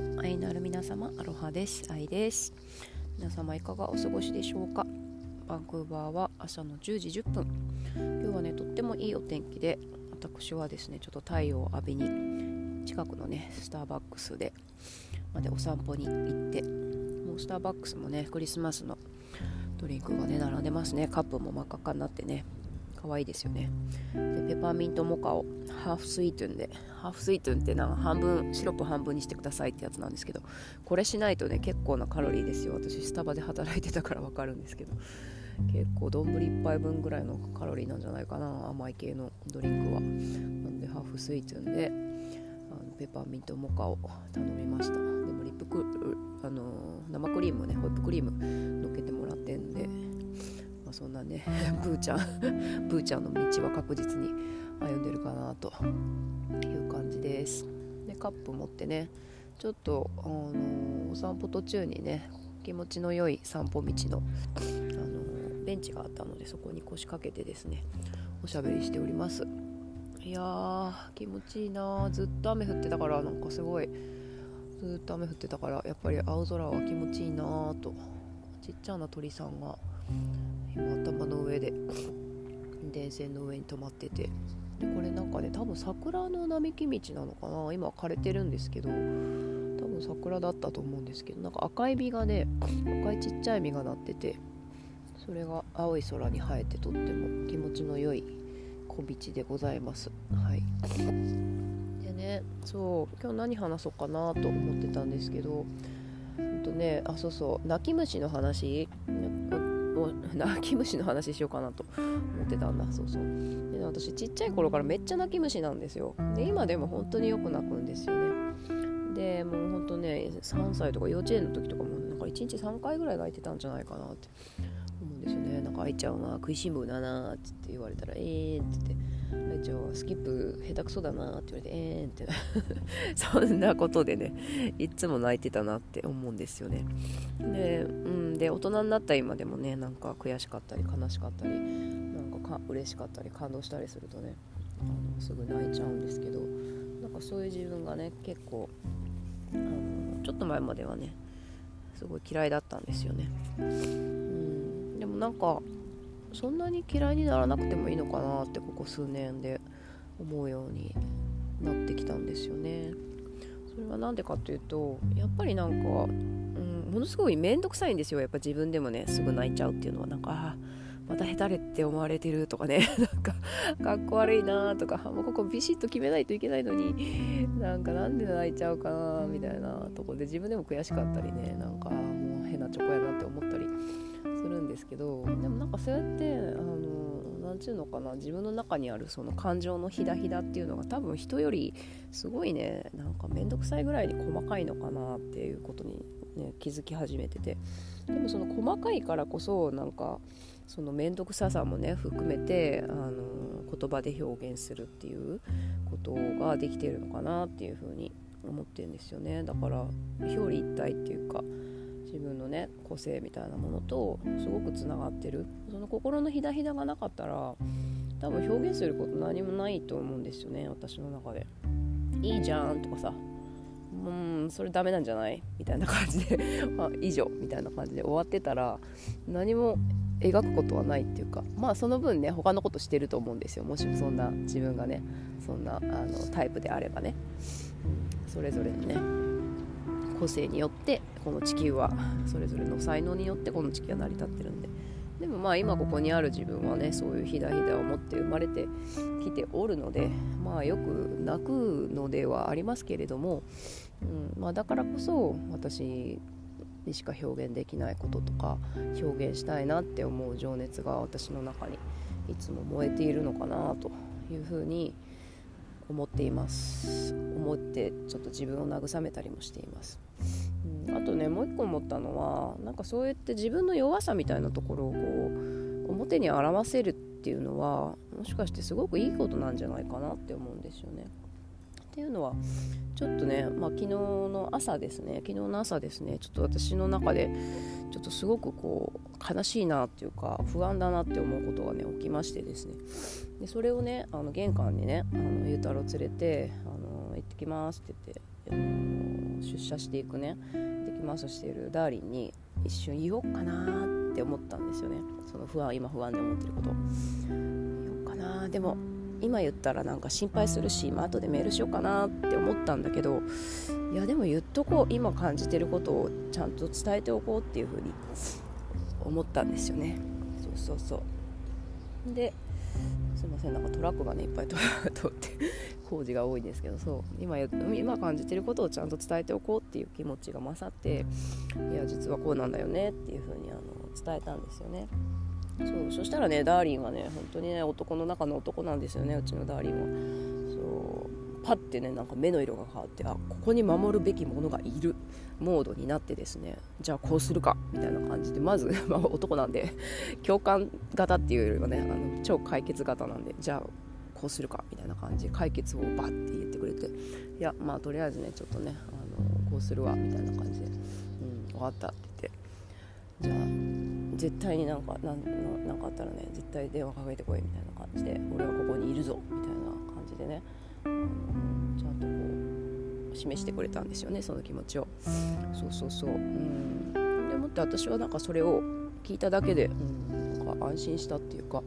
の愛のある皆様アロハです愛です皆様いかがお過ごしでしょうかバンクーバーは朝の10時10分今日はねとってもいいお天気で私はですねちょっと太陽を浴びに近くのねスターバックスでまでお散歩に行ってもうスターバックスもねクリスマスのドリンクがね並んでますねカップも真っ赤っかになってね可愛いですよね。でペパーミントモカをハーフスイートンでハーフスイートンってな半分シロップ半分にしてくださいってやつなんですけどこれしないとね結構なカロリーですよ。私スタバで働いてたから分かるんですけど。結構丼1杯分ぐらいのカロリーなんじゃないかな甘い系のドリンクは。なんでハーフスイートンであのペパーミントモカを頼みました。でもリップクあの生クリームねホイップクリームのっけてもらってんでまあ、そんなね ブーちゃんブーちゃんの道は確実に歩んでるかなという感じです。でカップ持ってねちょっと、あのー、お散歩途中にね気持ちの良い散歩道の、あのー、ベンチがあったのでそこに腰掛けてですねおしゃべりしております。いやー気持ちいいなずっと雨降ってたからなんかすごいずっと雨降ってたからやっぱり青空は気持ちいいなと。ちっちゃな鳥さんが頭の上で。電線の上に止まってて。でこれなんかね多分桜の並木道なのかな。今枯れてるんですけど多分桜だったと思うんですけどなんか赤い実がね赤いちっちゃい実がなっててそれが青い空に生えてとっても気持ちの良い小道でございます。はい。でねそう今日何話そうかなと思ってたんですけどほんとねあそうそう泣き虫の話。泣き虫の話しようかなと思ってたんだ。そうそう。で、私ちっちゃい頃からめっちゃ泣き虫なんですよ。で今でも本当によく泣くんですよね。でもうほんとね3歳とか幼稚園の時とかもなんか1日3回ぐらい泣いてたんじゃないかなって思うんですよね。なんか愛ちゃんは食いしん坊だなって言われたらえーって言って。愛ちゃんはスキップ下手くそだなって言われてえーんって。そんなことでねいつも泣いてたなって思うんですよね。で,、うん、で大人になった今でもねなんか悔しかったり悲しかったりなんかか嬉しかったり感動したりするとねあのすぐ泣いちゃうんですけどなんかそういう自分がね結構あのちょっと前まではねすごい嫌いだったんですよね、うん、でもなんかそんなに嫌いにならなくてもいいのかなってここ数年で思うようになってきたんですよね。それは何でかっていうとやっぱりなんか、うん、ものすごい面倒くさいんですよ。やっぱ自分でもねすぐ泣いちゃうっていうのは。なんかまた下手れって思われてるとかね。なんかかっこ悪いなとかもうここビシッと決めないといけないのに。なんかなんで泣いちゃうかなみたいなとこで自分でも悔しかったりね。なんかもう変なチョコやなって思ったり。するんですけどでもなんかそうやってあの何て言うのかな自分の中にあるその感情のひだひだっていうのが多分人よりすごいねなんか面倒くさいぐらいに細かいのかなっていうことに、ね、気づき始めてて。でもその細かいからこそなんかその面倒くささもね含めてあの言葉で表現するっていうことができてるのかなっていうふうに思ってるんですよね。だから表裏一体っていうか自分のね個性みたいなものとすごくつながってる。その心のひだひだがなかったら多分表現すること何もないと思うんですよね私の中で。いいじゃんとかさうんそれダメなんじゃない？みたいな感じで あ、以上みたいな感じで終わってたら何も描くことはないっていうかまあその分ね他のことしてると思うんですよ。もしもそんな自分がねそんなあのタイプであればね、うん、それぞれのね個性によってこの地球はそれぞれの才能によってこの地球は成り立ってるんで。でもまあ今ここにある自分はねそういうひだひだを持って生まれてきておるのでまあよく泣くのではありますけれども、うんまあ、だからこそ私にしか表現できないこととか表現したいなって思う情熱が私の中にいつも燃えているのかなというふうに思思っています思ってちょっと自分を慰めたりもしていますうん、あとねもう一個思ったのはなんかそうやって自分の弱さみたいなところをこう表に表せるっていうのはもしかしてすごくいいことなんじゃないかなって思うんですよね。っていうのはちょっとね、まあ、昨日の朝ですね昨日の朝ですねちょっと私の中でちょっとすごくこう悲しいなっていうか不安だなって思うことがね起きましてですね。でそれをねあの玄関にねあのゆうたろう連れてあの行ってきますって言って出社していくねできます。しているダーリンに一瞬言おうかなって思ったんですよね。その不安今不安で思ってること。言おうかなでも今言ったらなんか心配するし、まあ後でメールしようかなって思ったんだけどいやでも言っとこう今感じてることをちゃんと伝えておこうっていうふうに思ったんですよね。そうそうそう。ですいませんなんかトラックがねいっぱい 通って工事が多いんですけどそう。今今感じてることをちゃんと伝えておこうっていう気持ちが勝っていや実はこうなんだよねっていう風にあの伝えたんですよね。そうそしたらねダーリンはね本当にね男の中の男なんですよねうちのダーリンは。そうパッてねなんか目の色が変わってあここに守るべきものがいるモードになってですねじゃあこうするかみたいな感じでまず、まあ、男なんで共感型っていうよりはねあの超解決型なんでじゃあこうするかみたいな感じで解決をバッて言ってくれていやまあとりあえずねちょっとねあのこうするわみたいな感じで、うん、分かったって言ってじゃあ絶対になんかなんなんかあったらね絶対電話かけてこいみたいな感じで俺はここにいるぞみたいな感じでねあのちゃんとこう示してくれたんですよねその気持ちを。そうそうそう。うん。でもって私はなんかそれを聞いただけで、うん、なんか安心したっていうか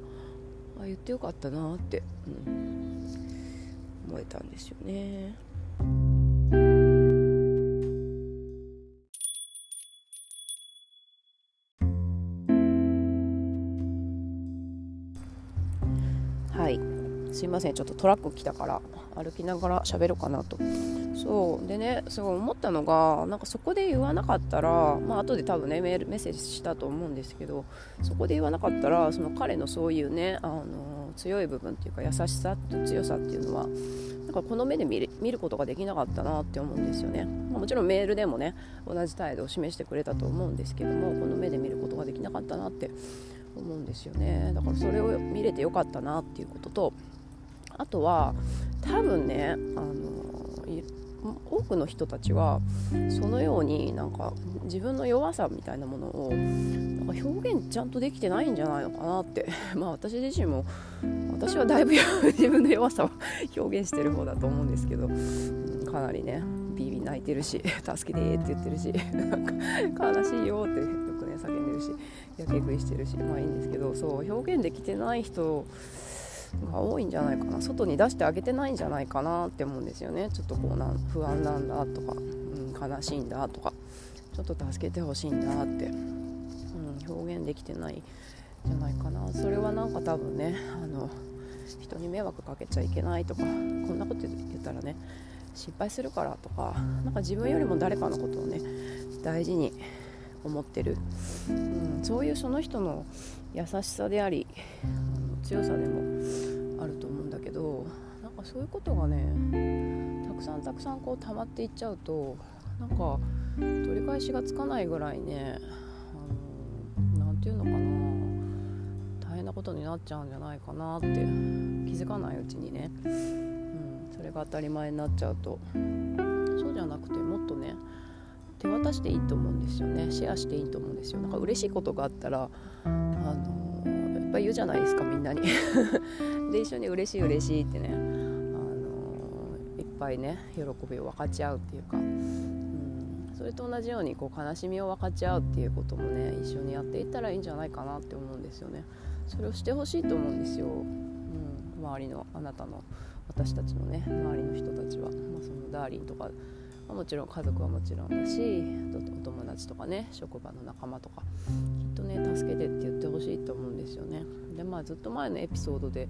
あ言ってよかったなって、うん、思えたんですよね。すいません。ちょっとトラック来たから歩きながら喋ろうかなと。そう。でねすごい思ったのがなんかそこで言わなかったらまあ後で多分ねメールメッセージしたと思うんですけどそこで言わなかったらその彼のそういうねあの強い部分っていうか優しさと強さっていうのはなんかこの目で見る見ることができなかったなって思うんですよね、まあ、もちろんメールでもね同じ態度を示してくれたと思うんですけどもこの目で見ることができなかったなって思うんですよね。だからそれを見れてよかったなっていうこととあとは多分ねあの多くの人たちはそのようになんか自分の弱さみたいなものをなんか表現ちゃんとできてないんじゃないのかなって。まあ私自身も私はだいぶ 自分の弱さを 表現してる方だと思うんですけど、かなりねビビ泣いてるし助けてって言ってるしなんか悲しいよってよくね叫んでるしやけ食いしてるしまあいいんですけどそう表現できてない人が多いんじゃないかな。外に出してあげてないんじゃないかなって思うんですよね。ちょっとこうなん不安なんだとか、うん、悲しいんだとか。ちょっと助けてほしいんだって、うん、表現できてないんじゃないかな。それはなんか多分ねあの人に迷惑かけちゃいけないとかこんなこと言ったらね心配するからとかなんか自分よりも誰かのことをね大事に思ってる、うん、そういうその人の優しさであり強さでもあると思うんだけどなんかそういうことがねたくさんたくさんこう溜まっていっちゃうとなんか取り返しがつかないぐらいね何て言うのかな大変なことになっちゃうんじゃないかなって気づかないうちにね、うん、それが当たり前になっちゃうと。そうじゃなくてもっとね手渡していいと思うんですよね。シェアしていいと思うんですよ。なんか嬉しいことがあったらあのぱい言うじゃないですかみんなに。で一緒に嬉しい嬉しいってね、あのー、いっぱいね喜びを分かち合うっていうか、うん、それと同じようにこう悲しみを分かち合うっていうこともね一緒にやっていったらいいんじゃないかなって思うんですよね。それをしてほしいと思うんですよ、うん、周りのあなたの私たちのね周りの人たちは、まあ、そのダーリンとかまあ、もちろん家族はもちろんだしお友達とかね職場の仲間とかきっとね助けてって言ってほしいと思うんですよね。でまあずっと前のエピソードで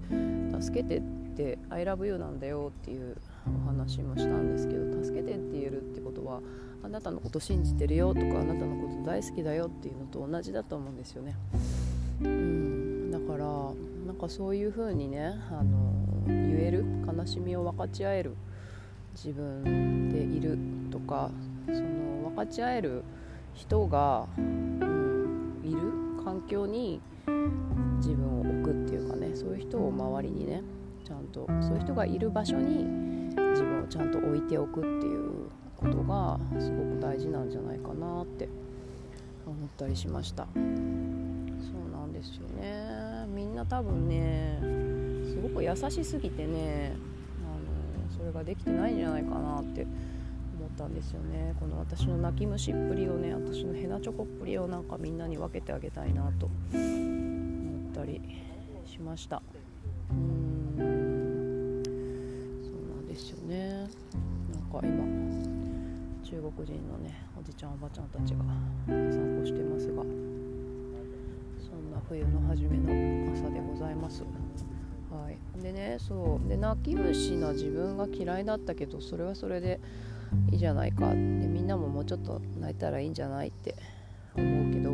助けてって I love you なんだよっていうお話もしたんですけど助けてって言えるってことはあなたのこと信じてるよとかあなたのこと大好きだよっていうのと同じだと思うんですよね。うん。だからなんかそういう風にねあの言える悲しみを分かち合える自分でいるとかその分かち合える人が、うん、いる環境に自分を置くっていうかねそういう人を周りにねちゃんとそういう人がいる場所に自分をちゃんと置いておくっていうことがすごく大事なんじゃないかなって思ったりしました。そうなんですよね。みんな多分ねすごく優しすぎてねそれができてないんじゃないかなって思ったんですよね。この私の泣き虫っぷりをね私のヘナチョコっぷりをなんかみんなに分けてあげたいなと思ったりしました。うん。そうなんですよね。なんか今中国人のねおじちゃんおばちゃんたちが散歩してますがそんな冬の初めの朝でございます。はい、でねそう。で泣き虫な自分が嫌いだったけどそれはそれでいいじゃないか。ってみんなももうちょっと泣いたらいいんじゃないって思うけど。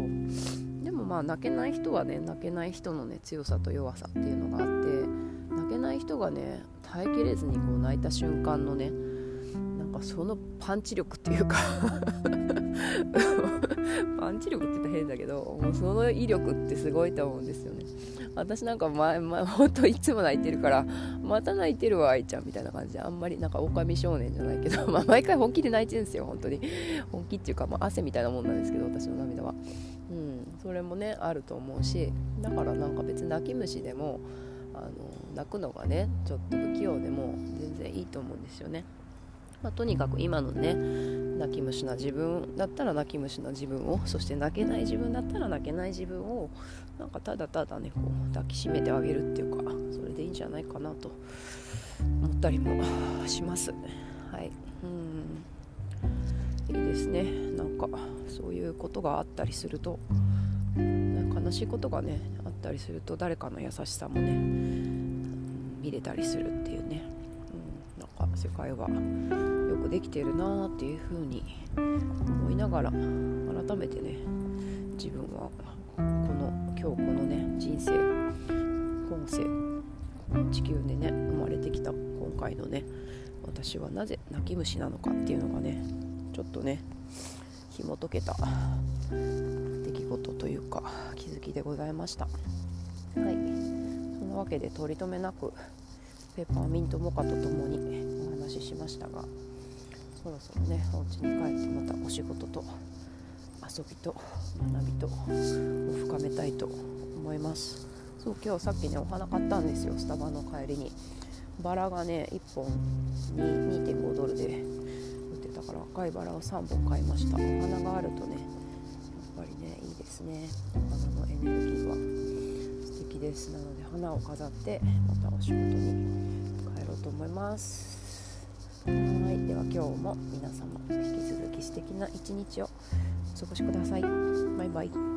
でもまあ泣けない人はね泣けない人のね強さと弱さっていうのがあって泣けない人がね耐えきれずにこう泣いた瞬間のねそのパンチ力っていうか パンチ力って言ったら変だけどもうその威力ってすごいと思うんですよね私なんか前、前、本当いつも泣いてるから、また泣いてるわ、愛ちゃんみたいな感じで、あんまりなんか狼少年じゃないけど、まあ、毎回本気で泣いてるんですよ、本当に。本気っていうか、まあ、汗みたいなもんなんですけど、私の涙は。うん、それもね、あると思うし、だからなんか別に泣き虫でも、あの泣くのがね、ちょっと不器用でも全然いいと思うんですよね。まあ、とにかく今のね泣き虫な自分だったら泣き虫な自分をそして泣けない自分だったら泣けない自分をなんかただただねこう抱きしめてあげるっていうかそれでいいんじゃないかなと思ったりもします。はい。うん。いいですね。なんかそういうことがあったりすると悲しいことがねあったりすると誰かの優しさもね見れたりするっていうね、世界はよくできてるなーっていう風に思いながら改めてね自分はこの今日このね人生今世地球でね生まれてきた今回のね私はなぜ泣き虫なのかっていうのがねちょっとね紐解けた出来事というか気づきでございました。はい。そんなわけで取り留めなくペーパーミントモカとともに話ししましたがそろそろねお家に帰ってまたお仕事と遊びと学びとを深めたいと思います。そう今日さっきねお花買ったんですよ。スタバの帰りに。バラがね1本2.5ドルで売ってたから赤いバラを3本買いました。お花があるとねやっぱりねいいですね。お花のエネルギーは。素敵です。なので花を飾ってまたお仕事に帰ろうと思います。はいでは今日も皆様引き続き素敵な一日をお過ごしください。バイバイ。